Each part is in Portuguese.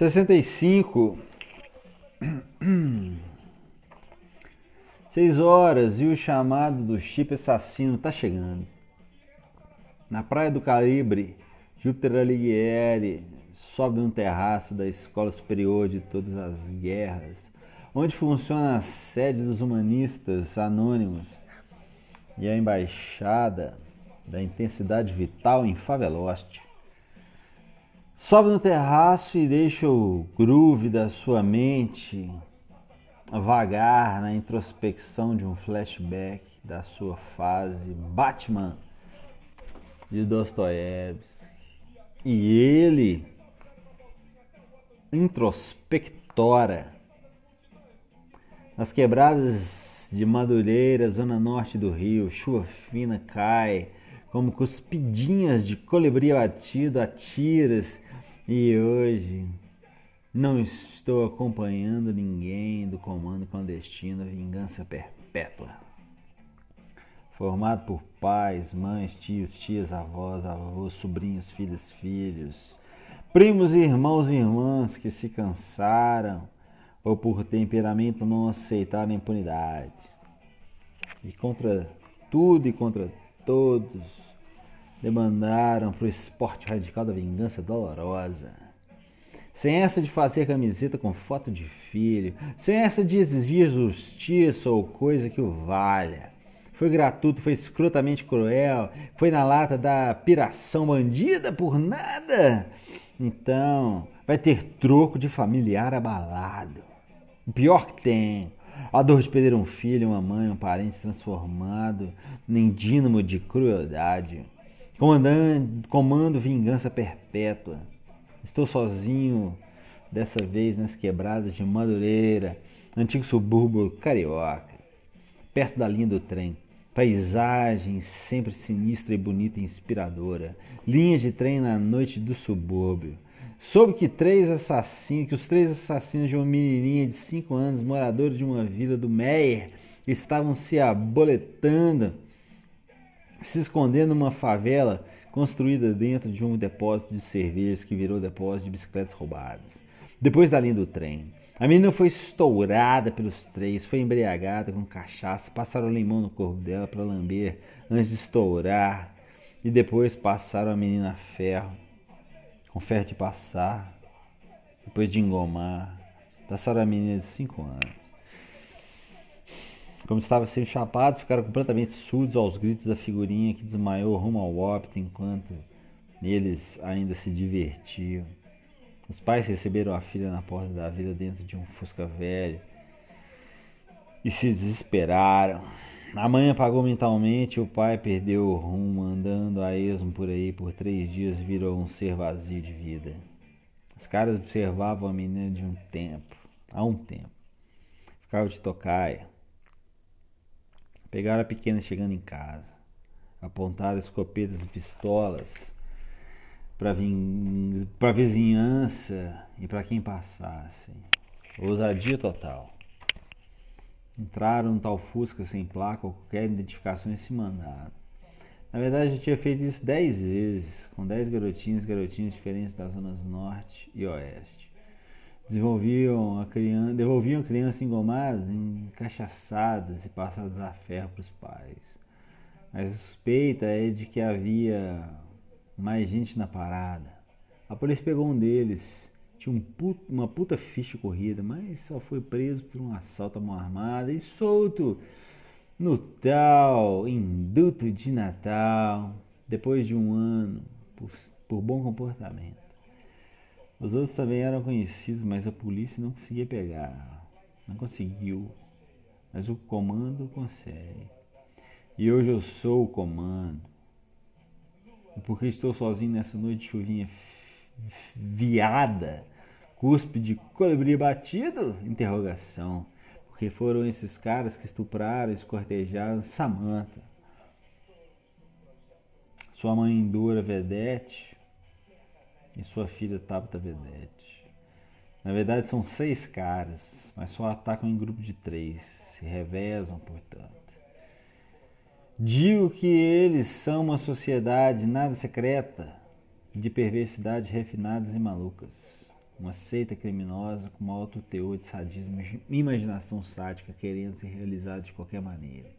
65. Seis horas e o chamado do chip assassino tá chegando. Na praia do Calibre, Júpiter Alighieri sobe num terraço da Escola Superior de Todas as Guerras, onde funciona a sede dos humanistas anônimos e a embaixada da intensidade vital em Faveloste. Sobe no terraço e deixa o groove da sua mente vagar na introspecção de um flashback da sua fase Batman de Dostoiévski. E ele introspectora nas quebradas de Madureira, zona norte do Rio, chuva fina cai como cuspidinhas de colibri abatido a tiras e hoje não estou acompanhando ninguém do comando clandestino Vingança Perpétua. Formado por pais, mães, tios, tias, avós, avós, sobrinhos, filhos, filhos, primos, irmãos e irmãs que se cansaram ou por temperamento não aceitaram a impunidade. E contra tudo e contra todos demandaram para o esporte radical da vingança dolorosa. Sem essa de fazer camiseta com foto de filho, sem essa de exigir justiça ou coisa que o valha. Foi gratuito, foi escrotamente cruel, foi na lata da piração bandida por nada. Então, vai ter troco de familiar abalado. O pior que tem, a dor de perder um filho, uma mãe, um parente transformado em dínamo de crueldade comandando, comando vingança perpétua. Estou sozinho, dessa vez nas quebradas de Madureira, antigo subúrbio carioca, perto da linha do trem. Paisagem sempre sinistra e bonita e inspiradora. Linhas de trem na noite do subúrbio. Soube que três assassinos, que os três assassinos de uma menininha de 5 anos, moradores de uma vila do Meyer, estavam se aboletando se escondendo numa favela construída dentro de um depósito de cervejas que virou depósito de bicicletas roubadas. Depois da linha do trem, a menina foi estourada pelos três, foi embriagada com cachaça, passaram limão no corpo dela para lamber antes de estourar e depois passaram a menina a ferro, com ferro de passar, depois de engomar, passaram a menina de 5 anos. Como estavam sendo chapados, ficaram completamente surdos aos gritos da figurinha que desmaiou rumo ao óbito enquanto eles ainda se divertiam. Os pais receberam a filha na porta da vila dentro de um fusca velho e se desesperaram. A mãe apagou mentalmente, o pai perdeu o rumo, andando a esmo por aí por três dias, virou um ser vazio de vida. Os caras observavam a menina de um tempo, há um tempo. Ficava de tocaia, Pegaram a pequena chegando em casa. Apontaram escopetas e pistolas para a vizinhança e para quem passasse. Ousadia total. Entraram no tal Fusca sem placa ou qualquer identificação e se mandaram. Na verdade, eu tinha feito isso dez vezes, com dez garotinhos e garotinhos diferentes das zonas norte e oeste desenvolviam a criança, devolviam a criança engomadas, encaixaçadas e passadas a ferro para os pais. A suspeita é de que havia mais gente na parada. A polícia pegou um deles, tinha um uma puta ficha corrida, mas só foi preso por um assalto à mão armada e solto no tal induto de Natal, depois de um ano, por, por bom comportamento. Os outros também eram conhecidos, mas a polícia não conseguia pegar. Não conseguiu. Mas o comando consegue. E hoje eu sou o comando. E porque estou sozinho nessa noite de chuvinha viada, cuspe de colibri batido? Interrogação. Porque foram esses caras que estupraram, escortejaram Samantha. Sua mãe dura vedete e sua filha Tabata Vedete. Na verdade são seis caras, mas só atacam em grupo de três, se revezam, portanto. Digo que eles são uma sociedade nada secreta, de perversidade refinadas e malucas. uma seita criminosa com alto teor de sadismo e imaginação sádica querendo se realizar de qualquer maneira.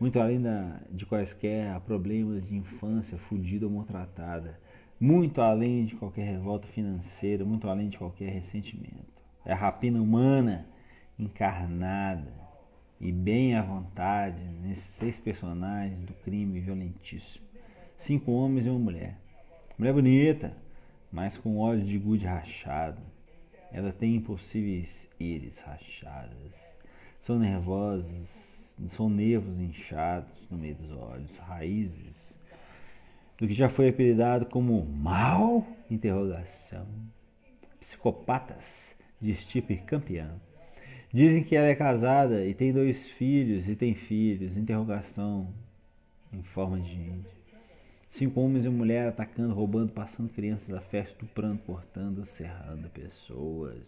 Muito além da, de quaisquer problemas de infância fudida ou maltratada, muito além de qualquer revolta financeira, muito além de qualquer ressentimento. É a rapina humana encarnada e bem à vontade nesses seis personagens do crime violentíssimo. Cinco homens e uma mulher. Mulher bonita, mas com olhos de gude rachado. Ela tem impossíveis íris rachadas. São nervosas, são nervos inchados no meio dos olhos, raízes do que já foi apelidado como mal. Psicopatas de estirpe campeão. Dizem que ela é casada e tem dois filhos e tem filhos, interrogação em forma de gente. Cinco homens e uma mulher atacando, roubando, passando crianças à festa, estuprando, cortando, serrando pessoas.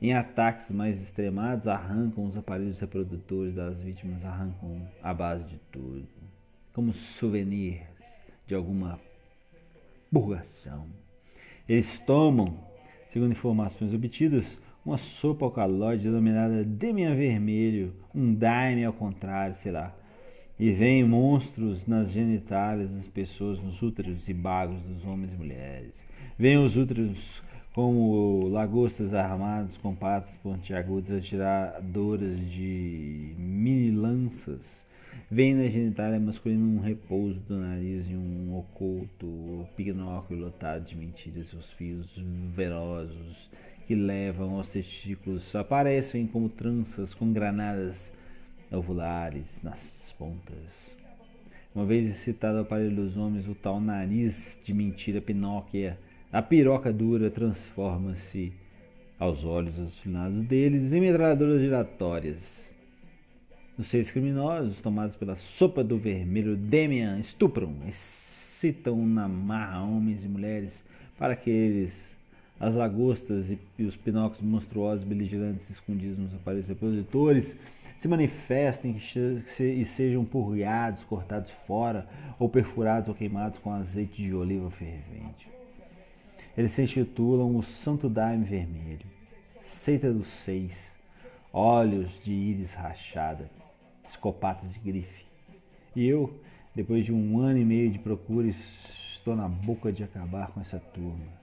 Em ataques mais extremados, arrancam os aparelhos reprodutores das vítimas, arrancam a base de tudo, como souvenirs de alguma purgação. Eles tomam, segundo informações obtidas, uma sopa alcaloide denominada Demian Vermelho, um daime ao contrário, sei lá. E vem monstros nas genitálias das pessoas, nos úteros e bagos dos homens e mulheres. Vêm os úteros como lagostas armados com patas pontiagudas atiradoras de mini lanças. Vem na genitália masculina um repouso do nariz e um oculto pinóquio lotado de mentiras, os fios velosos que levam aos testículos aparecem como tranças com granadas ovulares nas pontas. Uma vez excitado ao aparelho dos homens, o tal nariz de mentira Pinóquia, a piroca dura transforma-se aos olhos alucinados deles em metralhadoras giratórias. Os seis criminosos, tomados pela sopa do vermelho Demian, estupram, excitam na marra homens e mulheres para que eles as lagostas e, e os pinóculos monstruosos beligerantes escondidos nos aparelhos reprodutores se manifestem e sejam purgados, cortados fora, ou perfurados ou queimados com azeite de oliva fervente. Eles se intitulam o Santo Daime Vermelho, seita dos seis, olhos de íris rachada, psicopatas de grife. E eu, depois de um ano e meio de procura, estou na boca de acabar com essa turma.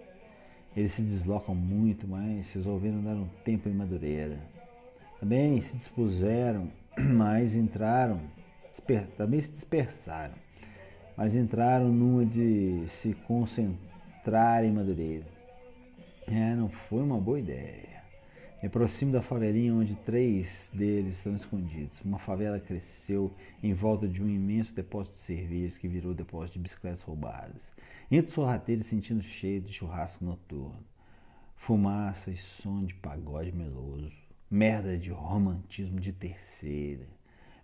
Eles se deslocam muito, mas resolveram dar um tempo em Madureira. Também se dispuseram, mas entraram, também se dispersaram, mas entraram numa de se concentrar em Madureira. É, não foi uma boa ideia. Me aproximo da favelinha onde três deles estão escondidos. Uma favela cresceu em volta de um imenso depósito de cerveja que virou depósito de bicicletas roubadas. Entre sorrateiros sentindo cheio de churrasco noturno, fumaça e som de pagode meloso, merda de romantismo de terceira.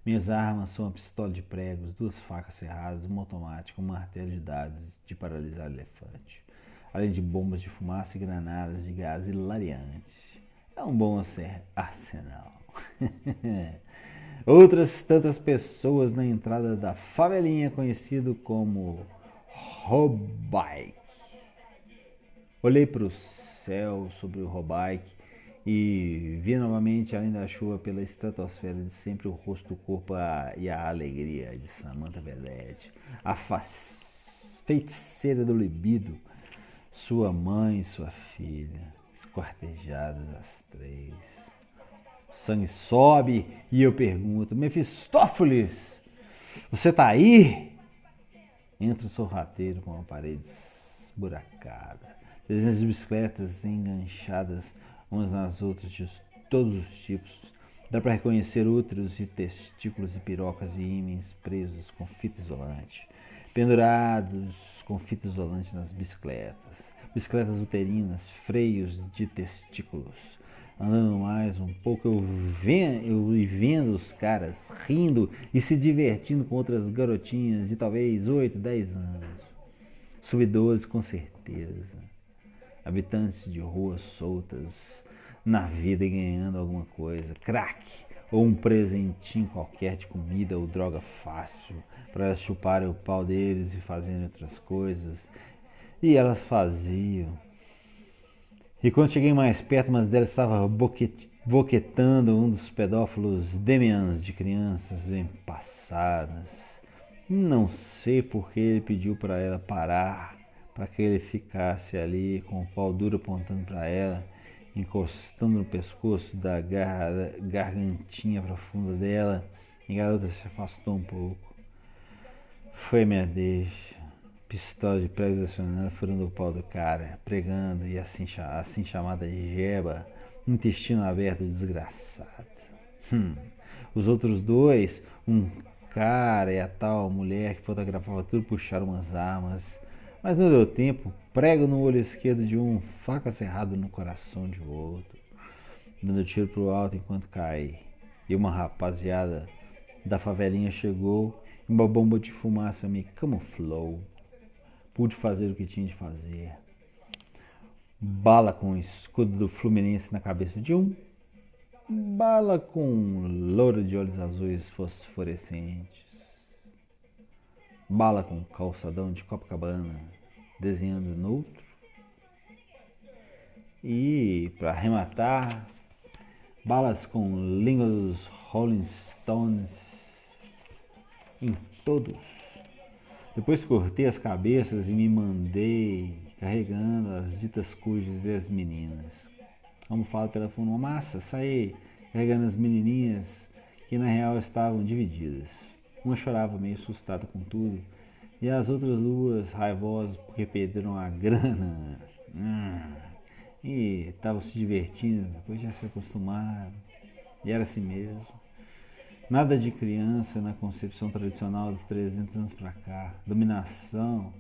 Minhas armas são uma pistola de pregos, duas facas cerradas, uma automática, um martelo de dados de paralisar elefante, além de bombas de fumaça e granadas de gás hilariante. É um bom arsenal. Outras tantas pessoas na entrada da favelinha conhecido como Robike. Olhei para o céu sobre o Robike e vi novamente, além da chuva, pela estratosfera de sempre, o rosto, o corpo e a alegria de Samantha Vedette, a feiticeira do libido, sua mãe e sua filha, esquartejadas as três. O sangue sobe e eu pergunto: Mefistófeles, você está aí? Entra o sorrateiro com uma parede esburacada. Dezenas de bicicletas enganchadas umas nas outras de todos os tipos. Dá para reconhecer úteros e testículos e pirocas e ímens presos com fita isolante, pendurados com fita isolante nas bicicletas, bicicletas uterinas, freios de testículos, Andando mais um pouco, eu, vendo, eu vendo os caras rindo e se divertindo com outras garotinhas de talvez 8, 10 anos. Subidores, com certeza. Habitantes de ruas soltas na vida e ganhando alguma coisa. Crack ou um presentinho qualquer de comida ou droga fácil para chuparem o pau deles e fazerem outras coisas. E elas faziam. E quando cheguei mais perto, uma delas estava boquetando um dos pedófilos demians de crianças bem passadas. Não sei por que ele pediu para ela parar, para que ele ficasse ali com o pau duro apontando para ela, encostando no pescoço da gar gargantinha profunda dela. E a garota se afastou um pouco. Foi minha deixa pistola de prego acionada furando o pau do cara, pregando e assim, assim chamada de jeba, intestino aberto desgraçado. Hum. Os outros dois, um cara e a tal mulher que fotografava tudo, puxaram umas armas, mas não deu tempo. Prego no olho esquerdo de um, faca cerrada no coração de outro, dando tiro pro alto enquanto cai. E uma rapaziada da favelinha chegou e uma bomba de fumaça me camuflou pude fazer o que tinha de fazer. Bala com o escudo do Fluminense na cabeça de um, bala com loura de olhos azuis fosforescentes, bala com calçadão de Copacabana desenhando no outro. E para arrematar, balas com língua dos Rolling Stones em todos. Depois cortei as cabeças e me mandei carregando as ditas cujas das meninas. Como fala pela uma massa, saí carregando as menininhas que na real estavam divididas. Uma chorava meio assustada com tudo e as outras duas raivosas porque perderam a grana. Hum, e estavam se divertindo, depois já se acostumaram. E era assim mesmo. Nada de criança na concepção tradicional dos 300 anos para cá. Dominação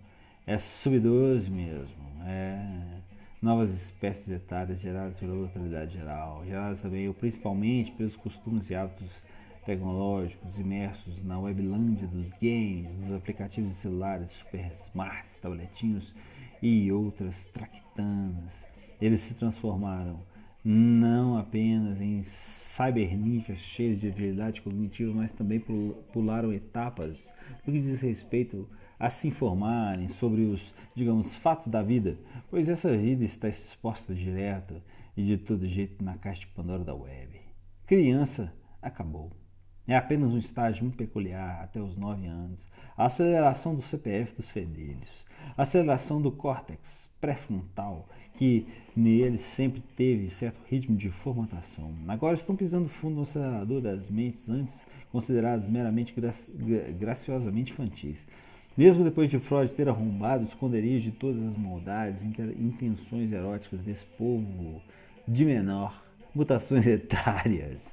é subdose mesmo. É novas espécies etárias geradas pela brutalidade geral, geradas também, ou principalmente, pelos costumes e hábitos tecnológicos imersos na weblândia dos games, dos aplicativos de celulares, super smarts, tabletinhos e outras traquitanas. Eles se transformaram não apenas em cyberninjas cheios de agilidade cognitiva, mas também pularam etapas no que diz respeito a se informarem sobre os, digamos, fatos da vida, pois essa vida está exposta direto e de todo jeito na caixa de Pandora da web. Criança acabou. É apenas um estágio muito peculiar até os 9 anos. A aceleração do CPF dos fedelhos, a aceleração do córtex pré-frontal que nele sempre teve certo ritmo de formatação. Agora estão pisando fundo no acelerador das mentes antes consideradas meramente graciosamente infantis. Mesmo depois de Freud ter arrombado o esconderijo de todas as maldades, intenções eróticas desse povo de menor, mutações etárias,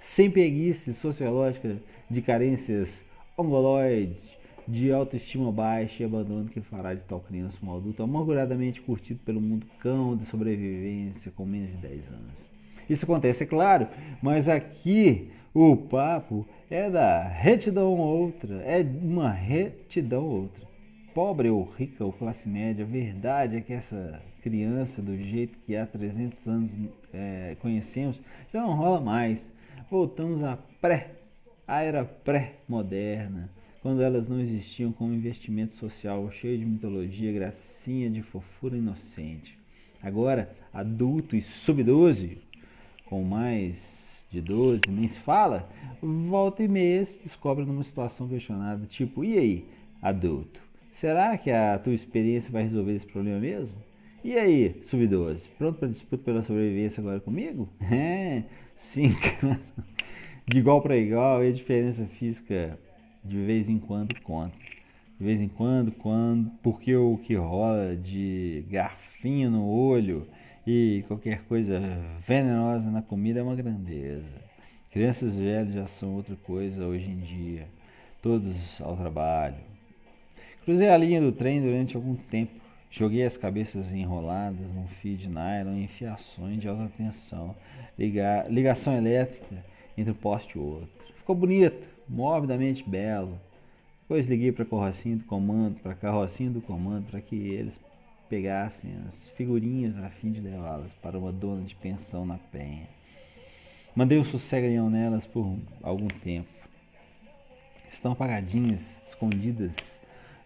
sem preguiça sociológica de carências ongoloides, de autoestima baixa e abandono que fará de tal criança um adulto amarguradamente curtido pelo mundo cão de sobrevivência com menos de 10 anos. Isso acontece, é claro, mas aqui o papo é da retidão outra, é uma retidão outra. Pobre ou rica ou classe média, a verdade é que essa criança, do jeito que há 300 anos é, conhecemos, já não rola mais. Voltamos à pré, à era pré-moderna quando elas não existiam como investimento social cheio de mitologia, gracinha de fofura inocente. Agora, adulto e sub-12, com mais de 12, nem se fala, volta e meia descobre numa situação questionada, tipo, e aí, adulto, será que a tua experiência vai resolver esse problema mesmo? E aí, sub-12, pronto para disputa pela sobrevivência agora comigo? É, sim, de igual para igual, e a diferença física de vez em quando conta. De vez em quando, quando, porque o que rola de garfinho no olho e qualquer coisa venenosa na comida é uma grandeza. Crianças velhas já são outra coisa hoje em dia, todos ao trabalho. Cruzei a linha do trem durante algum tempo. Joguei as cabeças enroladas num fio de nylon em fiações de alta tensão, ligação elétrica entre um poste e outro. Ficou bonito, morbidamente belo. Depois liguei para a carrocinha do comando, para a carrocinha do comando, para que eles pegassem as figurinhas a fim de levá-las para uma dona de pensão na penha. Mandei um sossegão nelas por algum tempo. Estão apagadinhas, escondidas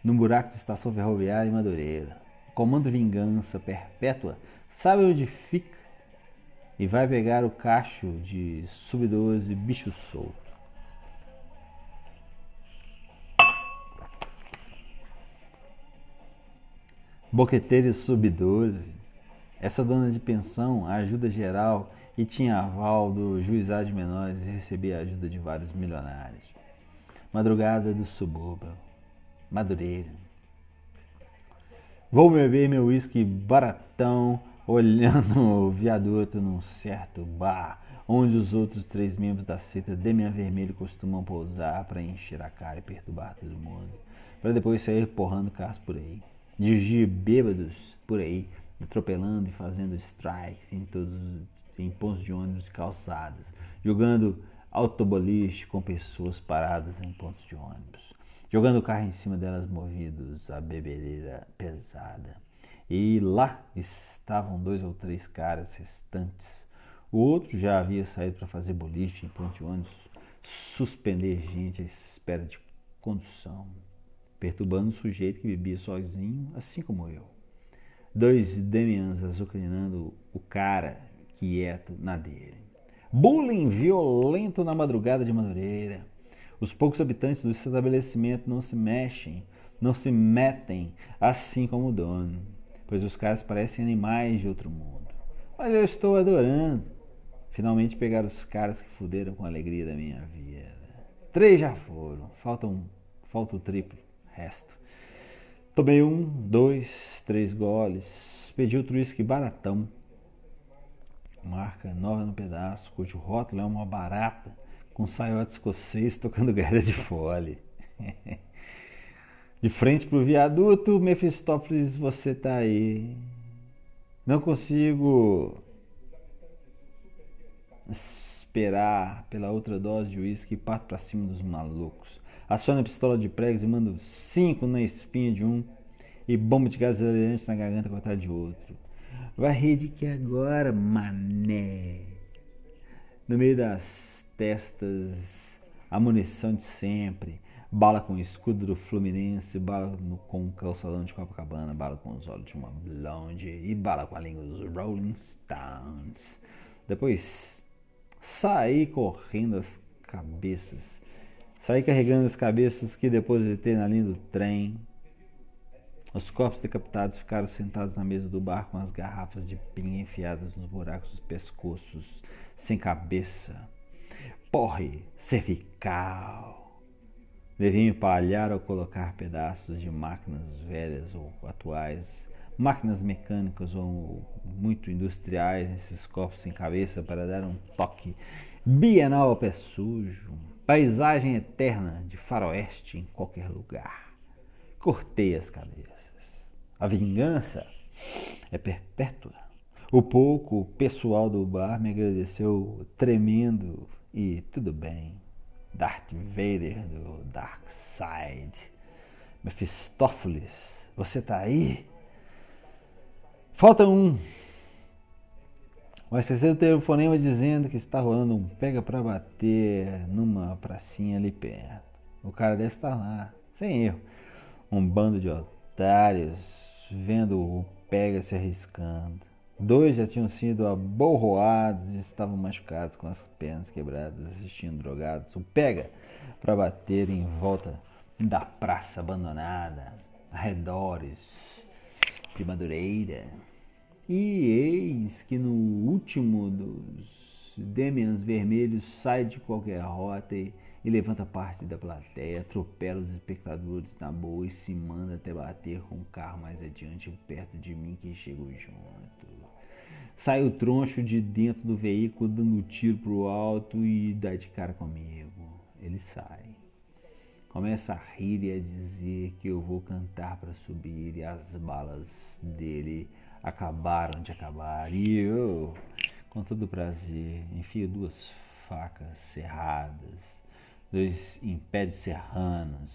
no buraco de estação ferroviária em Madureira. O comando vingança perpétua, sabe onde fica e vai pegar o cacho de sub-12 bicho solto. Boqueteiro sub-12. Essa dona de pensão, ajuda geral e tinha aval do juizado de menores e recebia a ajuda de vários milionários. Madrugada do subúrbio. Madureira. Vou beber meu uísque baratão olhando o viaduto num certo bar onde os outros três membros da seita Demian Vermelho costumam pousar para encher a cara e perturbar todo mundo, para depois sair porrando carros por aí, dirigir bêbados por aí, atropelando e fazendo strikes em todos em pontos de ônibus calçadas, jogando autoboliche com pessoas paradas em pontos de ônibus, jogando o carro em cima delas movidos a bebedeira pesada. E lá estavam dois ou três caras restantes. O outro já havia saído para fazer boliche em ponto de ônibus, suspender gente à espera de condução, perturbando o sujeito que bebia sozinho, assim como eu. Dois Demians azucrinando o cara quieto na dele. Bullying violento na madrugada de Madureira. Os poucos habitantes do estabelecimento não se mexem, não se metem, assim como o dono, pois os caras parecem animais de outro mundo. Mas eu estou adorando. Finalmente pegar os caras que fuderam com a alegria da minha vida. Três já foram, faltam, falta o triplo, resto. Tomei um, dois, três goles, pedi outro uísque baratão marca nova no pedaço, cujo rótulo é uma barata com saiote escocês tocando guerra de fole. de frente para o viaduto, Mefistófeles, você tá aí. Não consigo esperar pela outra dose de uísque e parto para cima dos malucos. Aciona a pistola de pregos e mando cinco na espinha de um e bomba de gás na garganta cortada de outro. Vai rir de que agora, mané? No meio das testas, a munição de sempre. Bala com o escudo do Fluminense, bala no, com o calçadão de Copacabana, bala com os olhos de uma blonde e bala com a língua dos Rolling Stones. Depois, saí correndo as cabeças. Saí carregando as cabeças que depositei na linha do trem os corpos decapitados ficaram sentados na mesa do bar com as garrafas de pinha enfiadas nos buracos dos pescoços, sem cabeça. Porre cervical. Deviam empalhar ou colocar pedaços de máquinas velhas ou atuais, máquinas mecânicas ou muito industriais nesses corpos sem cabeça para dar um toque bienal ao pé sujo, paisagem eterna de faroeste em qualquer lugar. Cortei as cabeças. A vingança é perpétua. O pouco pessoal do bar me agradeceu tremendo e tudo bem. Darth Vader do Dark Side. Mephistófeles, você tá aí? Falta um. Mas terceiro telefonema dizendo que está rolando um pega pra bater numa pracinha ali perto. O cara deve estar lá, sem erro. Um bando de otários vendo o pega se arriscando. Dois já tinham sido aborroados e estavam machucados com as pernas quebradas, assistindo drogados. O pega para bater em volta da praça abandonada, arredores de Madureira. E eis que no último dos Demians vermelhos sai de qualquer rota e e levanta parte da plateia, atropela os espectadores na boa e se manda até bater com o carro mais adiante, perto de mim que chego junto. Sai o troncho de dentro do veículo dando tiro pro alto e dá de cara comigo. Ele sai. Começa a rir e a dizer que eu vou cantar para subir e as balas dele acabaram de acabar. E eu, com todo prazer, enfio duas facas cerradas dois impédios serranos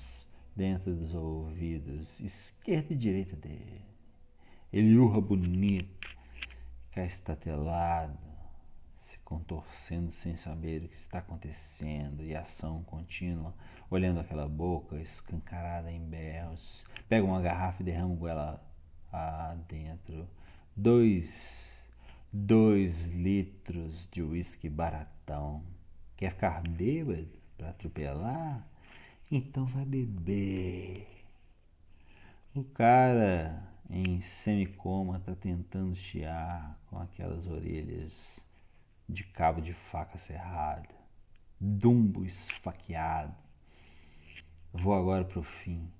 dentro dos ouvidos, esquerda e direita dele. Ele urra bonito, cai estatelado, se contorcendo sem saber o que está acontecendo, e ação contínua, olhando aquela boca escancarada em berros. Pega uma garrafa e derrama goela adentro. Dois, dois litros de uísque baratão. Quer ficar bêbado para atropelar? Então vai beber. O cara em semicoma está tentando chiar com aquelas orelhas de cabo de faca serrada, dumbo esfaqueado. Vou agora pro fim.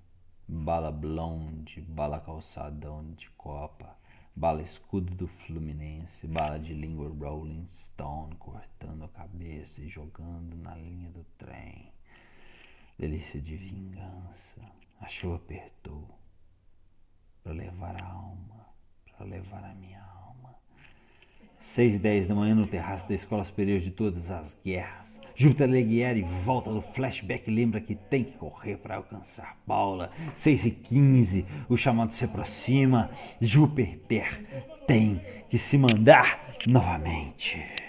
Bala blonde, bala calçadão de copa, bala escudo do Fluminense, bala de língua Rolling Stone cortando a cabeça e jogando na linha do trem. Delícia de vingança. A chuva apertou para levar a alma, para levar a minha alma. Seis e dez da manhã no terraço da Escola Superior de Todas as Guerras. Júpiter Leguieri volta do flashback lembra que tem que correr para alcançar Paula. Seis e quinze, o chamado se aproxima. Júpiter tem que se mandar novamente.